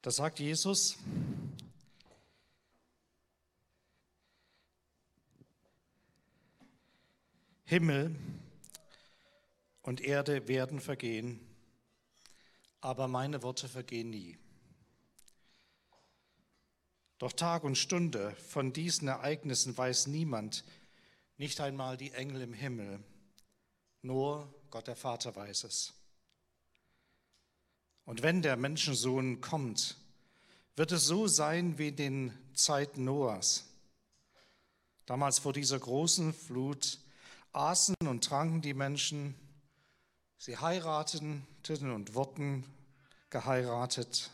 Da sagt Jesus, Himmel und Erde werden vergehen, aber meine Worte vergehen nie. Doch Tag und Stunde von diesen Ereignissen weiß niemand, nicht einmal die Engel im Himmel, nur Gott der Vater weiß es. Und wenn der Menschensohn kommt, wird es so sein wie in den Zeiten Noahs. Damals vor dieser großen Flut aßen und tranken die Menschen, sie heirateten und wurden geheiratet,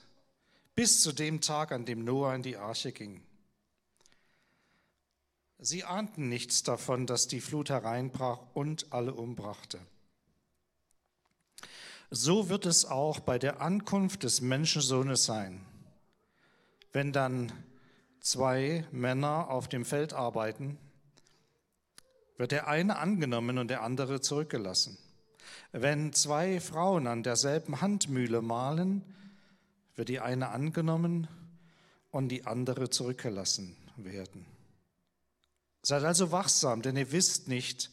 bis zu dem Tag, an dem Noah in die Arche ging. Sie ahnten nichts davon, dass die Flut hereinbrach und alle umbrachte. So wird es auch bei der Ankunft des Menschensohnes sein. Wenn dann zwei Männer auf dem Feld arbeiten, wird der eine angenommen und der andere zurückgelassen. Wenn zwei Frauen an derselben Handmühle mahlen, wird die eine angenommen und die andere zurückgelassen werden. Seid also wachsam, denn ihr wisst nicht,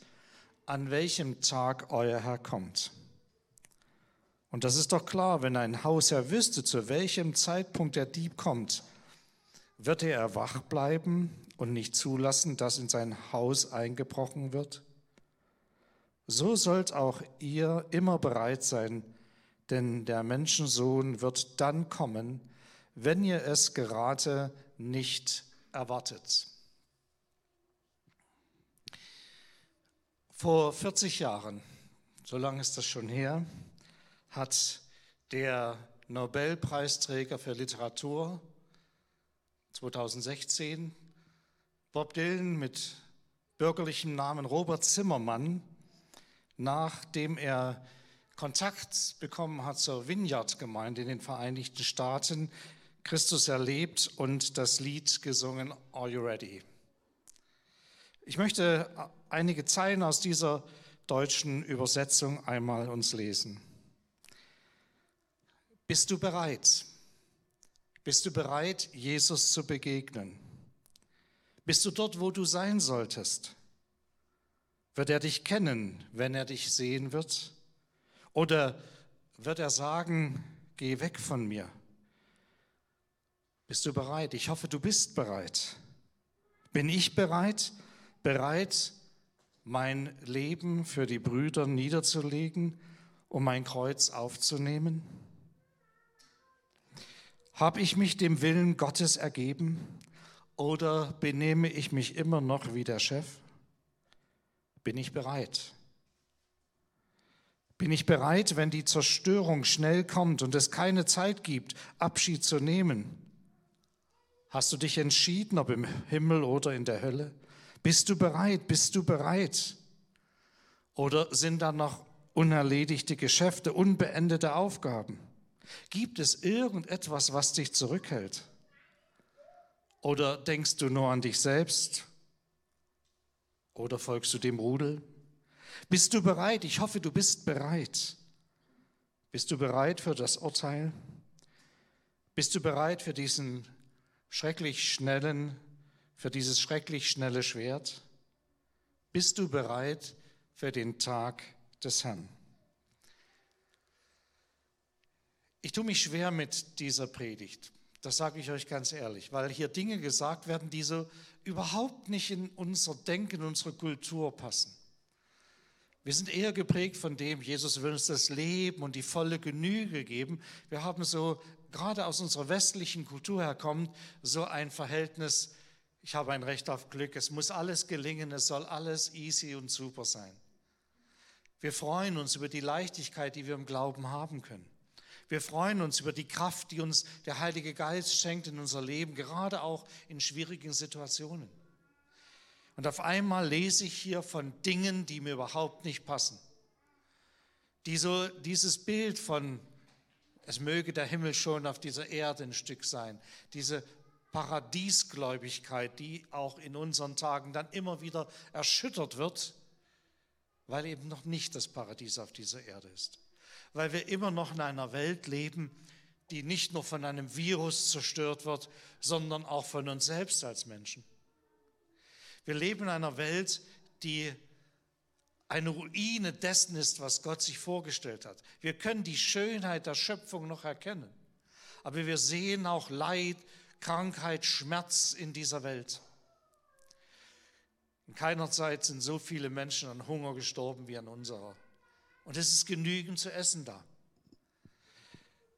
an welchem Tag euer Herr kommt. Und das ist doch klar, wenn ein Hausherr wüsste, zu welchem Zeitpunkt der Dieb kommt, wird er wach bleiben und nicht zulassen, dass in sein Haus eingebrochen wird? So sollt auch ihr immer bereit sein, denn der Menschensohn wird dann kommen, wenn ihr es gerade nicht erwartet. Vor 40 Jahren, so lange ist das schon her, hat der Nobelpreisträger für Literatur 2016 Bob Dylan mit bürgerlichem Namen Robert Zimmermann, nachdem er Kontakt bekommen hat zur Vineyard-Gemeinde in den Vereinigten Staaten, Christus erlebt und das Lied gesungen, Are You Ready? Ich möchte einige Zeilen aus dieser deutschen Übersetzung einmal uns lesen. Bist du bereit? Bist du bereit, Jesus zu begegnen? Bist du dort, wo du sein solltest? Wird er dich kennen, wenn er dich sehen wird? Oder wird er sagen, geh weg von mir? Bist du bereit? Ich hoffe, du bist bereit. Bin ich bereit? Bereit, mein Leben für die Brüder niederzulegen, um mein Kreuz aufzunehmen? Habe ich mich dem Willen Gottes ergeben oder benehme ich mich immer noch wie der Chef? Bin ich bereit? Bin ich bereit, wenn die Zerstörung schnell kommt und es keine Zeit gibt, Abschied zu nehmen? Hast du dich entschieden, ob im Himmel oder in der Hölle? Bist du bereit? Bist du bereit? Oder sind da noch unerledigte Geschäfte, unbeendete Aufgaben? Gibt es irgendetwas, was dich zurückhält? Oder denkst du nur an dich selbst? Oder folgst du dem Rudel? Bist du bereit? Ich hoffe, du bist bereit. Bist du bereit für das Urteil? Bist du bereit für diesen schrecklich schnellen, für dieses schrecklich schnelle Schwert? Bist du bereit für den Tag des Herrn? Ich tue mich schwer mit dieser Predigt. Das sage ich euch ganz ehrlich, weil hier Dinge gesagt werden, die so überhaupt nicht in unser Denken, unsere Kultur passen. Wir sind eher geprägt von dem, Jesus will uns das Leben und die volle Genüge geben. Wir haben so, gerade aus unserer westlichen Kultur herkommt, so ein Verhältnis, ich habe ein Recht auf Glück, es muss alles gelingen, es soll alles easy und super sein. Wir freuen uns über die Leichtigkeit, die wir im Glauben haben können. Wir freuen uns über die Kraft, die uns der Heilige Geist schenkt in unser Leben, gerade auch in schwierigen Situationen. Und auf einmal lese ich hier von Dingen, die mir überhaupt nicht passen. Die dieses Bild von, es möge der Himmel schon auf dieser Erde ein Stück sein, diese Paradiesgläubigkeit, die auch in unseren Tagen dann immer wieder erschüttert wird, weil eben noch nicht das Paradies auf dieser Erde ist weil wir immer noch in einer Welt leben, die nicht nur von einem Virus zerstört wird, sondern auch von uns selbst als Menschen. Wir leben in einer Welt, die eine Ruine dessen ist, was Gott sich vorgestellt hat. Wir können die Schönheit der Schöpfung noch erkennen, aber wir sehen auch Leid, Krankheit, Schmerz in dieser Welt. In keiner Zeit sind so viele Menschen an Hunger gestorben wie an unserer. Und es ist genügend zu essen da.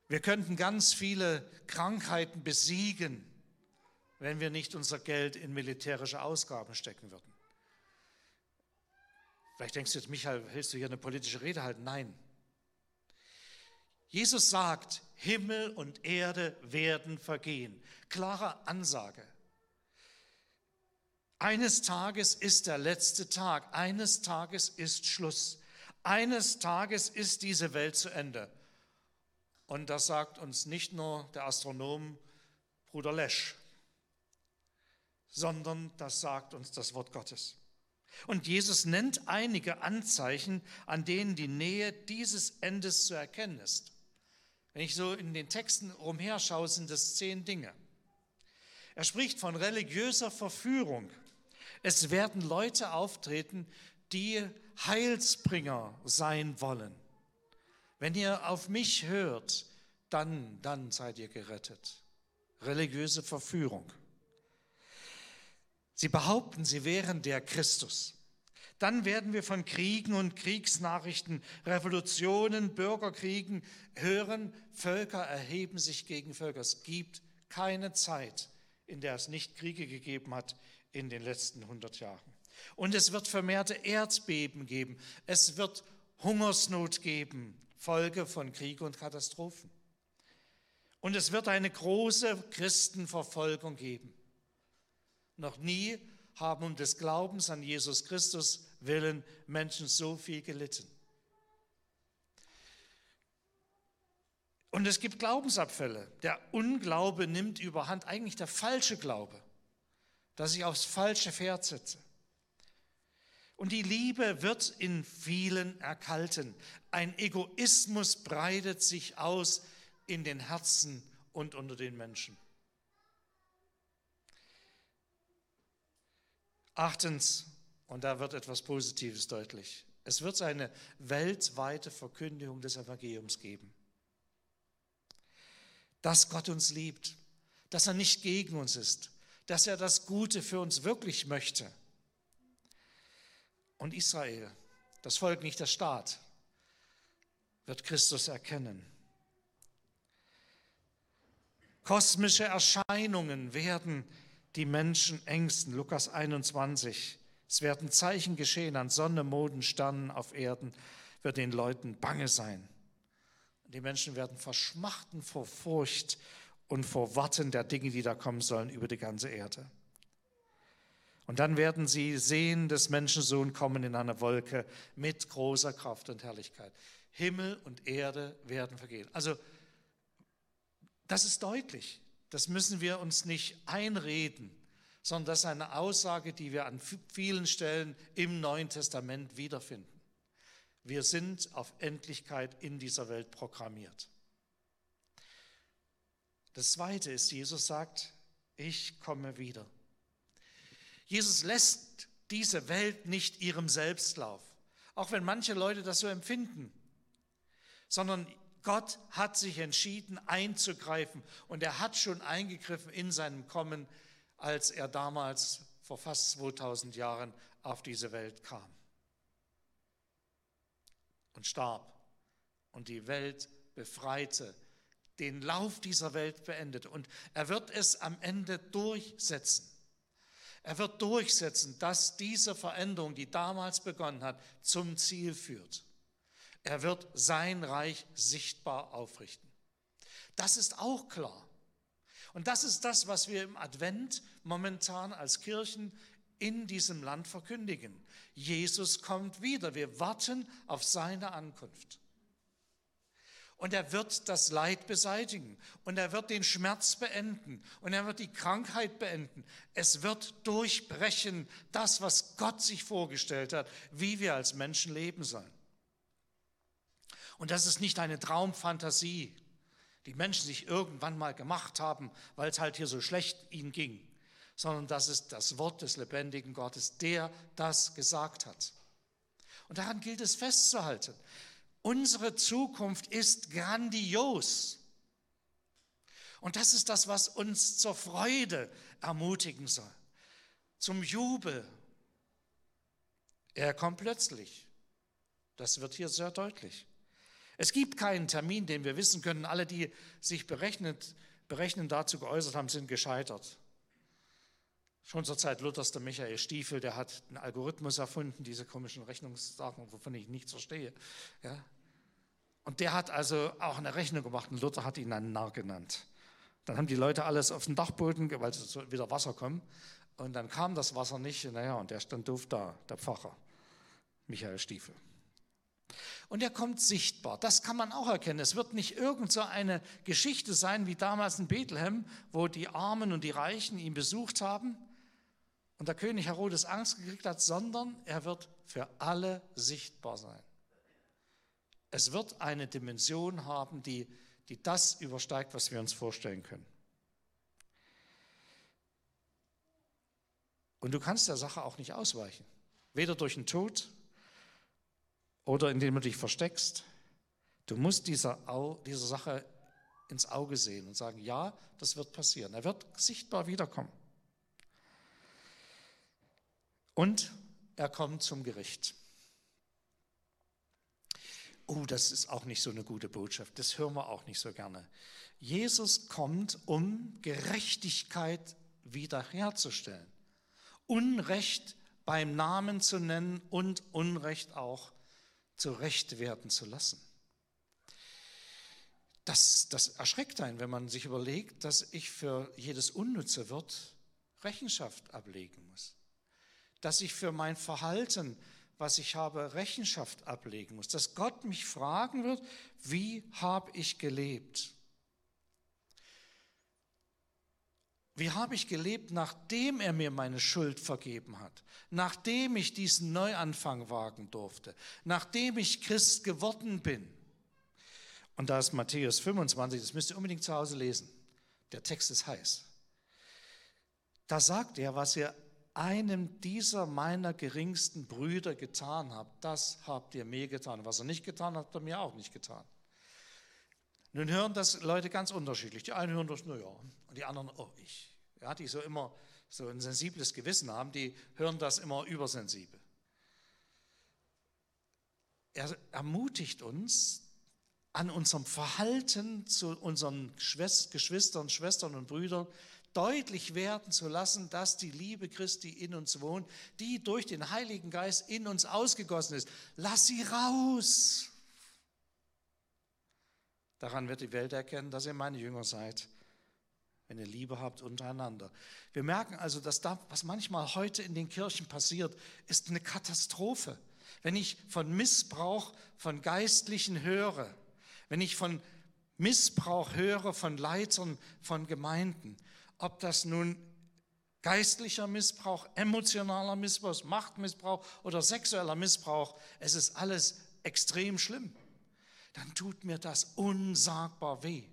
Wir könnten ganz viele Krankheiten besiegen, wenn wir nicht unser Geld in militärische Ausgaben stecken würden. Vielleicht denkst du jetzt, Michael, willst du hier eine politische Rede halten? Nein. Jesus sagt, Himmel und Erde werden vergehen. Klare Ansage. Eines Tages ist der letzte Tag, eines Tages ist Schluss, eines Tages ist diese Welt zu Ende. Und das sagt uns nicht nur der Astronom Bruder Lesch, sondern das sagt uns das Wort Gottes. Und Jesus nennt einige Anzeichen, an denen die Nähe dieses Endes zu erkennen ist. Wenn ich so in den Texten umherschaue, sind es zehn Dinge. Er spricht von religiöser Verführung. Es werden Leute auftreten, die Heilsbringer sein wollen. Wenn ihr auf mich hört, dann, dann seid ihr gerettet. Religiöse Verführung. Sie behaupten, sie wären der Christus. Dann werden wir von Kriegen und Kriegsnachrichten, Revolutionen, Bürgerkriegen hören. Völker erheben sich gegen Völker. Es gibt keine Zeit, in der es nicht Kriege gegeben hat in den letzten 100 Jahren. Und es wird vermehrte Erdbeben geben. Es wird Hungersnot geben, Folge von Krieg und Katastrophen. Und es wird eine große Christenverfolgung geben. Noch nie haben um des Glaubens an Jesus Christus willen Menschen so viel gelitten. Und es gibt Glaubensabfälle. Der Unglaube nimmt überhand, eigentlich der falsche Glaube, dass ich aufs falsche Pferd setze. Und die Liebe wird in vielen erkalten. Ein Egoismus breitet sich aus in den Herzen und unter den Menschen. Achtens, und da wird etwas Positives deutlich, es wird eine weltweite Verkündigung des Evangeliums geben. Dass Gott uns liebt, dass er nicht gegen uns ist, dass er das Gute für uns wirklich möchte. Und Israel, das Volk, nicht der Staat, wird Christus erkennen. Kosmische Erscheinungen werden die Menschen ängsten. Lukas 21. Es werden Zeichen geschehen an Sonne, Moden, Sternen auf Erden, wird den Leuten bange sein. Die Menschen werden verschmachten vor Furcht und vor Warten der Dinge, die da kommen sollen über die ganze Erde. Und dann werden sie sehen, des Menschensohn kommen in einer Wolke mit großer Kraft und Herrlichkeit. Himmel und Erde werden vergehen. Also, das ist deutlich. Das müssen wir uns nicht einreden, sondern das ist eine Aussage, die wir an vielen Stellen im Neuen Testament wiederfinden. Wir sind auf Endlichkeit in dieser Welt programmiert. Das Zweite ist, Jesus sagt, ich komme wieder. Jesus lässt diese Welt nicht ihrem Selbstlauf, auch wenn manche Leute das so empfinden, sondern Gott hat sich entschieden einzugreifen und er hat schon eingegriffen in seinem Kommen, als er damals vor fast 2000 Jahren auf diese Welt kam und starb und die Welt befreite, den Lauf dieser Welt beendete. Und er wird es am Ende durchsetzen. Er wird durchsetzen, dass diese Veränderung, die damals begonnen hat, zum Ziel führt. Er wird sein Reich sichtbar aufrichten. Das ist auch klar. Und das ist das, was wir im Advent momentan als Kirchen in diesem Land verkündigen. Jesus kommt wieder. Wir warten auf seine Ankunft. Und er wird das Leid beseitigen. Und er wird den Schmerz beenden. Und er wird die Krankheit beenden. Es wird durchbrechen, das, was Gott sich vorgestellt hat, wie wir als Menschen leben sollen. Und das ist nicht eine Traumfantasie. die Menschen sich irgendwann mal gemacht haben, weil es halt hier so schlecht ihnen ging, sondern das ist das Wort des lebendigen Gottes, der das gesagt hat. Und daran gilt es festzuhalten. Unsere Zukunft ist grandios. Und das ist das, was uns zur Freude ermutigen soll, zum Jubel. Er kommt plötzlich. Das wird hier sehr deutlich. Es gibt keinen Termin, den wir wissen können. Alle, die sich berechnet, berechnen dazu geäußert haben, sind gescheitert. Schon zur Zeit Luthers, der Michael Stiefel, der hat einen Algorithmus erfunden, diese komischen Rechnungssachen, wovon ich nichts verstehe. Ja? Und der hat also auch eine Rechnung gemacht und Luther hat ihn einen Narr genannt. Dann haben die Leute alles auf den Dachboden, weil so wieder Wasser kommen. Und dann kam das Wasser nicht. Naja, und der stand doof da, der Pfarrer, Michael Stiefel. Und er kommt sichtbar. Das kann man auch erkennen. Es wird nicht irgend so eine Geschichte sein wie damals in Bethlehem, wo die Armen und die Reichen ihn besucht haben und der König Herodes Angst gekriegt hat, sondern er wird für alle sichtbar sein. Es wird eine Dimension haben, die, die das übersteigt, was wir uns vorstellen können. Und du kannst der Sache auch nicht ausweichen. Weder durch den Tod oder indem du dich versteckst. Du musst dieser, dieser Sache ins Auge sehen und sagen, ja, das wird passieren. Er wird sichtbar wiederkommen. Und er kommt zum Gericht. Oh, das ist auch nicht so eine gute Botschaft. Das hören wir auch nicht so gerne. Jesus kommt, um Gerechtigkeit wiederherzustellen. Unrecht beim Namen zu nennen und Unrecht auch zurecht werden zu lassen. Das, das erschreckt einen, wenn man sich überlegt, dass ich für jedes unnütze Wort Rechenschaft ablegen muss. Dass ich für mein Verhalten, was ich habe, Rechenschaft ablegen muss. Dass Gott mich fragen wird, wie habe ich gelebt? Wie habe ich gelebt, nachdem er mir meine Schuld vergeben hat, nachdem ich diesen Neuanfang wagen durfte, nachdem ich Christ geworden bin? Und da ist Matthäus 25, das müsst ihr unbedingt zu Hause lesen. Der Text ist heiß. Da sagt er, was ihr einem dieser meiner geringsten Brüder getan habt, das habt ihr mir getan. Was er nicht getan hat, habt ihr mir auch nicht getan. Nun hören das Leute ganz unterschiedlich. Die einen hören das, naja, und die anderen, oh, ich. Ja, die so immer so ein sensibles Gewissen haben, die hören das immer übersensibel. Er ermutigt uns, an unserem Verhalten zu unseren Geschwistern, Schwestern und Brüdern deutlich werden zu lassen, dass die Liebe Christi in uns wohnt, die durch den Heiligen Geist in uns ausgegossen ist. Lass sie raus. Daran wird die Welt erkennen, dass ihr meine Jünger seid, wenn ihr Liebe habt untereinander. Wir merken also, dass da, was manchmal heute in den Kirchen passiert, ist eine Katastrophe. Wenn ich von Missbrauch von Geistlichen höre, wenn ich von Missbrauch höre von Leitern von Gemeinden, ob das nun geistlicher Missbrauch, emotionaler Missbrauch, Machtmissbrauch oder sexueller Missbrauch, es ist alles extrem schlimm dann tut mir das unsagbar weh.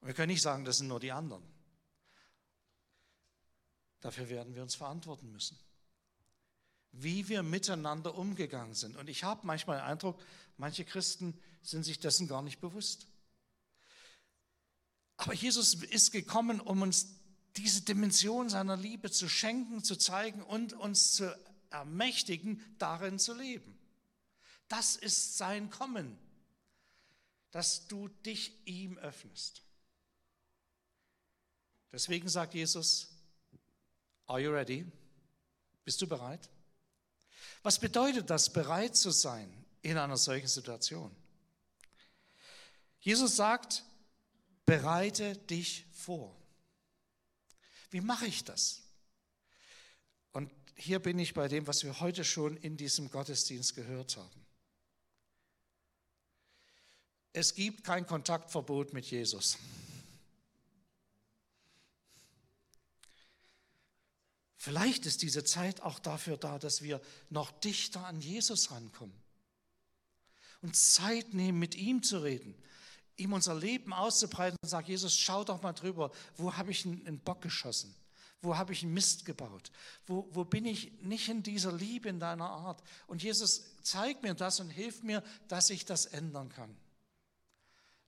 Und wir können nicht sagen, das sind nur die anderen. Dafür werden wir uns verantworten müssen. Wie wir miteinander umgegangen sind. Und ich habe manchmal den Eindruck, manche Christen sind sich dessen gar nicht bewusst. Aber Jesus ist gekommen, um uns diese Dimension seiner Liebe zu schenken, zu zeigen und uns zu ermächtigen, darin zu leben. Das ist sein Kommen, dass du dich ihm öffnest. Deswegen sagt Jesus, Are you ready? Bist du bereit? Was bedeutet das, bereit zu sein in einer solchen Situation? Jesus sagt, bereite dich vor. Wie mache ich das? Und hier bin ich bei dem, was wir heute schon in diesem Gottesdienst gehört haben. Es gibt kein Kontaktverbot mit Jesus. Vielleicht ist diese Zeit auch dafür da, dass wir noch dichter an Jesus rankommen und Zeit nehmen, mit ihm zu reden, ihm unser Leben auszubreiten und sagen, Jesus, schau doch mal drüber, wo habe ich einen Bock geschossen? Wo habe ich einen Mist gebaut? Wo, wo bin ich nicht in dieser Liebe in deiner Art? Und Jesus, zeig mir das und hilf mir, dass ich das ändern kann.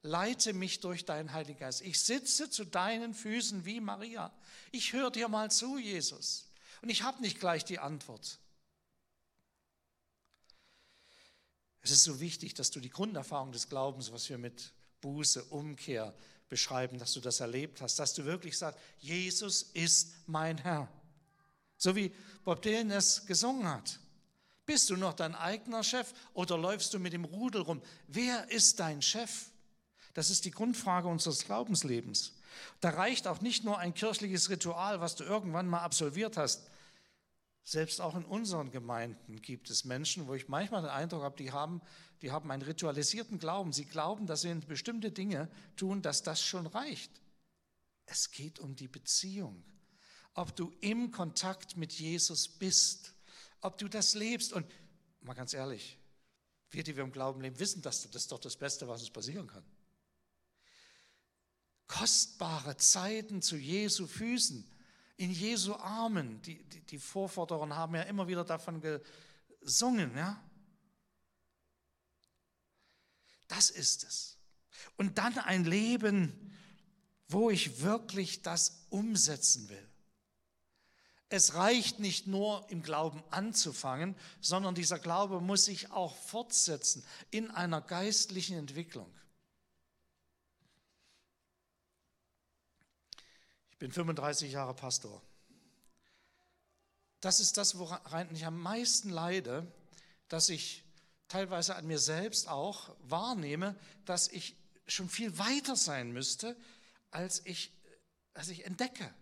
Leite mich durch deinen Heiligen Geist. Ich sitze zu deinen Füßen wie Maria. Ich höre dir mal zu, Jesus. Und ich habe nicht gleich die Antwort. Es ist so wichtig, dass du die Grunderfahrung des Glaubens, was wir mit Buße, Umkehr, beschreiben, dass du das erlebt hast, dass du wirklich sagst, Jesus ist mein Herr. So wie Bob Dylan es gesungen hat. Bist du noch dein eigener Chef oder läufst du mit dem Rudel rum? Wer ist dein Chef? Das ist die Grundfrage unseres Glaubenslebens. Da reicht auch nicht nur ein kirchliches Ritual, was du irgendwann mal absolviert hast. Selbst auch in unseren Gemeinden gibt es Menschen, wo ich manchmal den Eindruck habe, die haben, die haben einen ritualisierten Glauben. Sie glauben, dass sie bestimmte Dinge tun, dass das schon reicht. Es geht um die Beziehung. Ob du im Kontakt mit Jesus bist, ob du das lebst. Und mal ganz ehrlich, wir, die wir im Glauben leben, wissen, dass das ist doch das Beste, was uns passieren kann. Kostbare Zeiten zu Jesu Füßen in Jesu Armen. Die, die, die Vorvorderen haben ja immer wieder davon gesungen. Ja? Das ist es. Und dann ein Leben, wo ich wirklich das umsetzen will. Es reicht nicht nur im Glauben anzufangen, sondern dieser Glaube muss sich auch fortsetzen in einer geistlichen Entwicklung. Ich bin 35 Jahre Pastor. Das ist das, woran ich am meisten leide, dass ich teilweise an mir selbst auch wahrnehme, dass ich schon viel weiter sein müsste, als ich, als ich entdecke.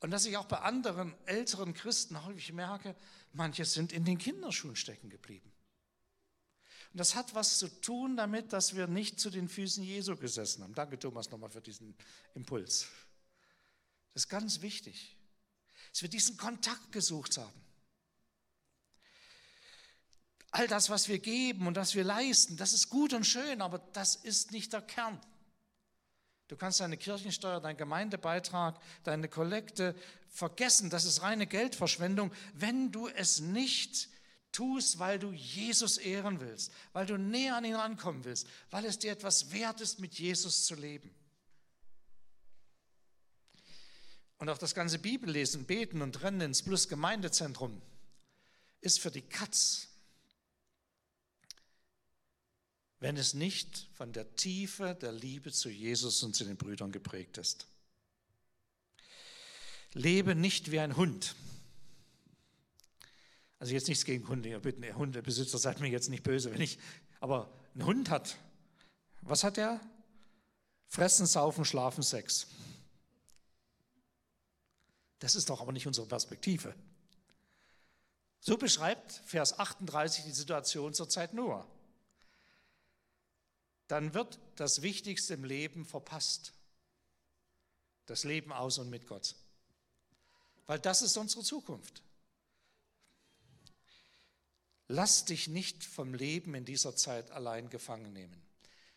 Und dass ich auch bei anderen älteren Christen häufig merke, manche sind in den Kinderschuhen stecken geblieben. Und das hat was zu tun damit, dass wir nicht zu den Füßen Jesu gesessen haben. Danke, Thomas, nochmal für diesen Impuls. Das ist ganz wichtig, dass wir diesen Kontakt gesucht haben. All das, was wir geben und was wir leisten, das ist gut und schön, aber das ist nicht der Kern. Du kannst deine Kirchensteuer, deinen Gemeindebeitrag, deine Kollekte vergessen. Das ist reine Geldverschwendung, wenn du es nicht tust, weil du Jesus ehren willst, weil du näher an ihn rankommen willst, weil es dir etwas wert ist, mit Jesus zu leben. Und auch das ganze Bibellesen, Beten und Rennen ins Plus Gemeindezentrum ist für die Katz, wenn es nicht von der Tiefe der Liebe zu Jesus und zu den Brüdern geprägt ist. Lebe nicht wie ein Hund. Also jetzt nichts gegen Hunde, ihr bitten, Hundebesitzer, seid mir jetzt nicht böse, wenn ich, aber ein Hund hat, was hat er? Fressen, saufen, schlafen, Sex. Das ist doch aber nicht unsere Perspektive. So beschreibt Vers 38 die Situation zur Zeit Noah. Dann wird das Wichtigste im Leben verpasst. Das Leben aus und mit Gott. Weil das ist unsere Zukunft. Lass dich nicht vom Leben in dieser Zeit allein gefangen nehmen.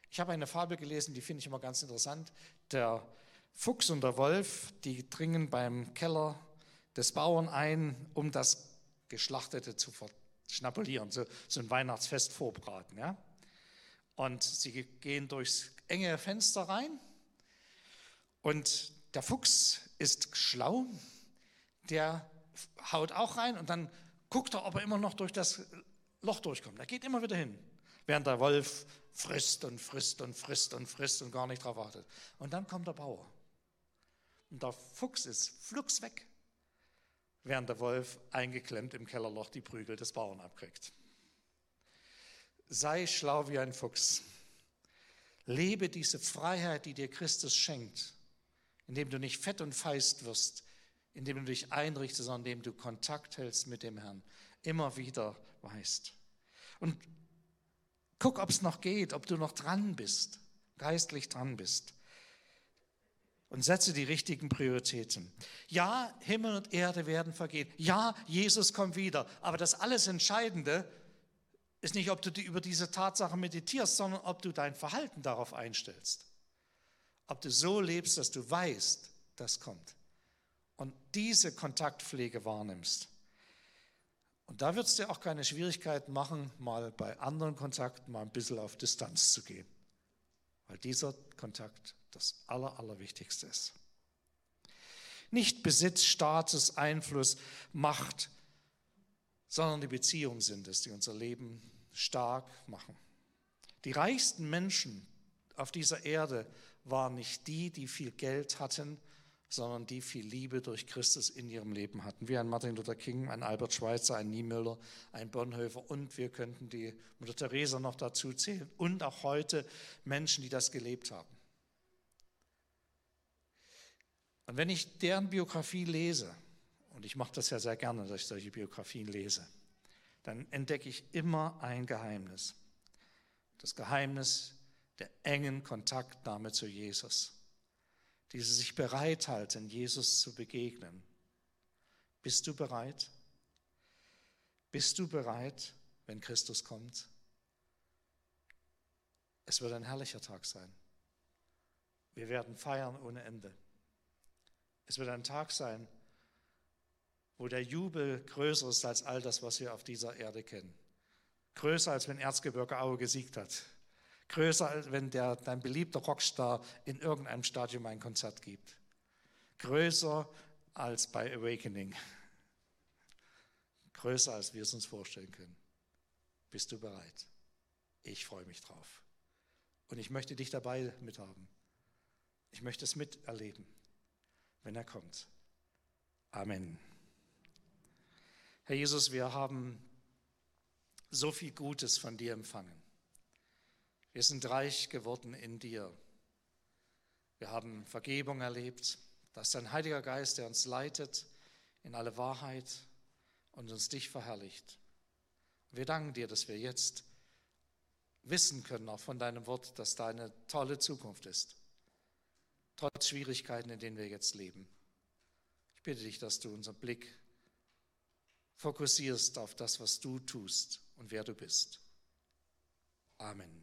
Ich habe eine Fabel gelesen, die finde ich immer ganz interessant. Der Fuchs und der Wolf, die dringen beim Keller des Bauern ein, um das Geschlachtete zu schnapulieren, so, so ein Weihnachtsfest vorbraten. Ja? Und sie gehen durchs enge Fenster rein und der Fuchs ist schlau, der haut auch rein und dann guckt er, ob er immer noch durch das Loch durchkommt. Er geht immer wieder hin, während der Wolf frisst und frisst und frisst und frisst und gar nicht drauf wartet. Und dann kommt der Bauer. Und der Fuchs ist flugs weg, während der Wolf eingeklemmt im Kellerloch die Prügel des Bauern abkriegt. Sei schlau wie ein Fuchs. Lebe diese Freiheit, die dir Christus schenkt, indem du nicht fett und feist wirst, indem du dich einrichtest, sondern indem du Kontakt hältst mit dem Herrn. Immer wieder weißt. Und guck, ob es noch geht, ob du noch dran bist, geistlich dran bist und setze die richtigen Prioritäten. Ja, Himmel und Erde werden vergehen. Ja, Jesus kommt wieder. Aber das alles Entscheidende ist nicht, ob du über diese Tatsache meditierst, sondern ob du dein Verhalten darauf einstellst. Ob du so lebst, dass du weißt, das kommt. Und diese Kontaktpflege wahrnimmst. Und da wird es dir auch keine Schwierigkeiten machen, mal bei anderen Kontakten mal ein bisschen auf Distanz zu gehen. Weil dieser Kontakt das Aller, Allerwichtigste ist. Nicht Besitz, Status, Einfluss, Macht, sondern die Beziehungen sind es, die unser Leben stark machen. Die reichsten Menschen auf dieser Erde waren nicht die, die viel Geld hatten, sondern die viel Liebe durch Christus in ihrem Leben hatten. Wie ein Martin Luther King, ein Albert Schweitzer, ein Niemöller, ein Bonhoeffer und wir könnten die Mutter Teresa noch dazu zählen und auch heute Menschen, die das gelebt haben. Und wenn ich deren Biografie lese, und ich mache das ja sehr gerne, dass ich solche Biografien lese, dann entdecke ich immer ein Geheimnis. Das Geheimnis der engen Kontaktnahme zu Jesus. Diese sich bereithalten, Jesus zu begegnen. Bist du bereit? Bist du bereit, wenn Christus kommt? Es wird ein herrlicher Tag sein. Wir werden feiern ohne Ende. Es wird ein Tag sein, wo der Jubel größer ist als all das, was wir auf dieser Erde kennen. Größer als wenn Erzgebirge Aue gesiegt hat. Größer als wenn der, dein beliebter Rockstar in irgendeinem Stadium ein Konzert gibt. Größer als bei Awakening. Größer als wir es uns vorstellen können. Bist du bereit? Ich freue mich drauf. Und ich möchte dich dabei mithaben. Ich möchte es miterleben, wenn er kommt. Amen. Herr Jesus, wir haben so viel Gutes von dir empfangen. Wir sind reich geworden in dir. Wir haben Vergebung erlebt. Das ist dein Heiliger Geist, der uns leitet in alle Wahrheit und uns dich verherrlicht. Wir danken dir, dass wir jetzt wissen können, auch von deinem Wort, dass da eine tolle Zukunft ist, trotz Schwierigkeiten, in denen wir jetzt leben. Ich bitte dich, dass du unseren Blick fokussierst auf das, was du tust und wer du bist. Amen.